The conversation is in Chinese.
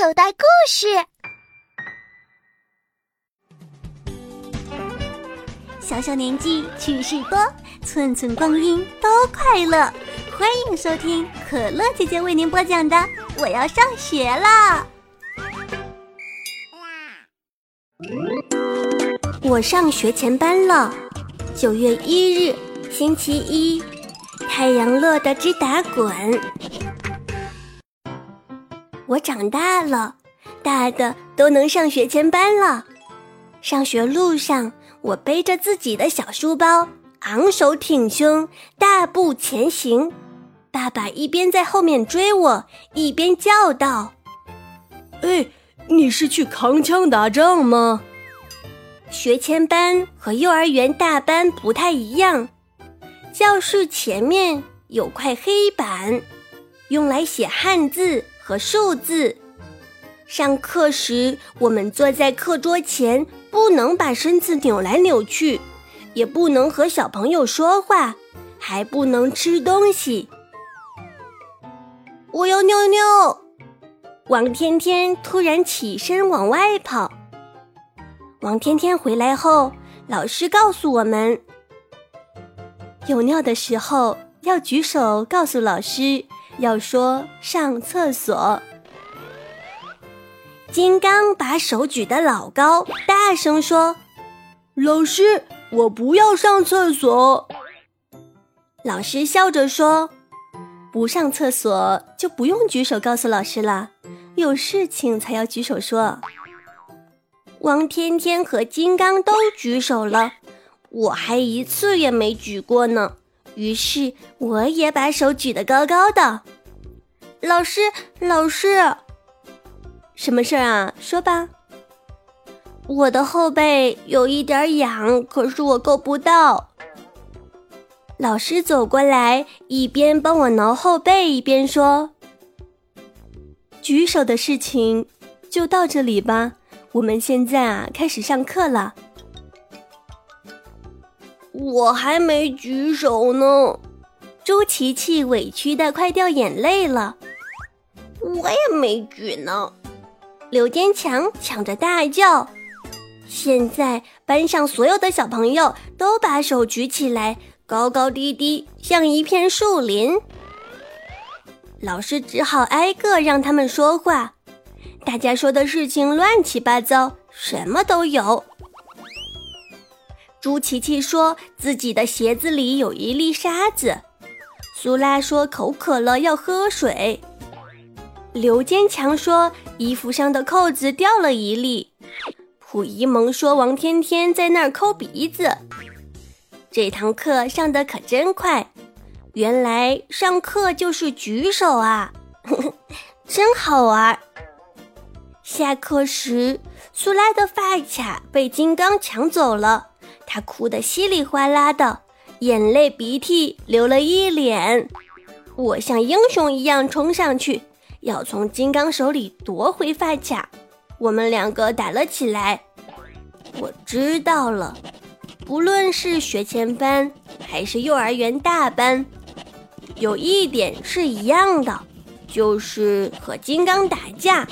口袋故事。小小年纪趣事多，寸寸光阴都快乐。欢迎收听可乐姐姐为您播讲的《我要上学了》。我上学前班了。九月一日，星期一，太阳乐得直打滚。我长大了，大的都能上学前班了。上学路上，我背着自己的小书包，昂首挺胸，大步前行。爸爸一边在后面追我，一边叫道：“哎，你是去扛枪打仗吗？”学前班和幼儿园大班不太一样，教室前面有块黑板，用来写汉字和数字。上课时，我们坐在课桌前，不能把身子扭来扭去，也不能和小朋友说话，还不能吃东西。我要尿尿！王天天突然起身往外跑。王天天回来后，老师告诉我们：有尿的时候要举手告诉老师，要说上厕所。金刚把手举得老高，大声说：“老师，我不要上厕所。”老师笑着说：“不上厕所就不用举手告诉老师了，有事情才要举手说。”王天天和金刚都举手了，我还一次也没举过呢。于是我也把手举得高高的。老师，老师，什么事儿啊？说吧。我的后背有一点痒，可是我够不到。老师走过来，一边帮我挠后背，一边说：“举手的事情就到这里吧。”我们现在啊，开始上课了。我还没举手呢，朱琪琪委屈的快掉眼泪了。我也没举呢，刘坚强抢着大叫。现在班上所有的小朋友都把手举起来，高高低低，像一片树林。老师只好挨个让他们说话。大家说的事情乱七八糟，什么都有。朱琪琪说自己的鞋子里有一粒沙子，苏拉说口渴了要喝水，刘坚强说衣服上的扣子掉了一粒，溥仪萌说王天天在那儿抠鼻子。这堂课上的可真快，原来上课就是举手啊，真好玩。下课时，苏拉的发卡被金刚抢走了，他哭得稀里哗啦的，眼泪鼻涕流了一脸。我像英雄一样冲上去，要从金刚手里夺回发卡。我们两个打了起来。我知道了，不论是学前班还是幼儿园大班，有一点是一样的，就是和金刚打架。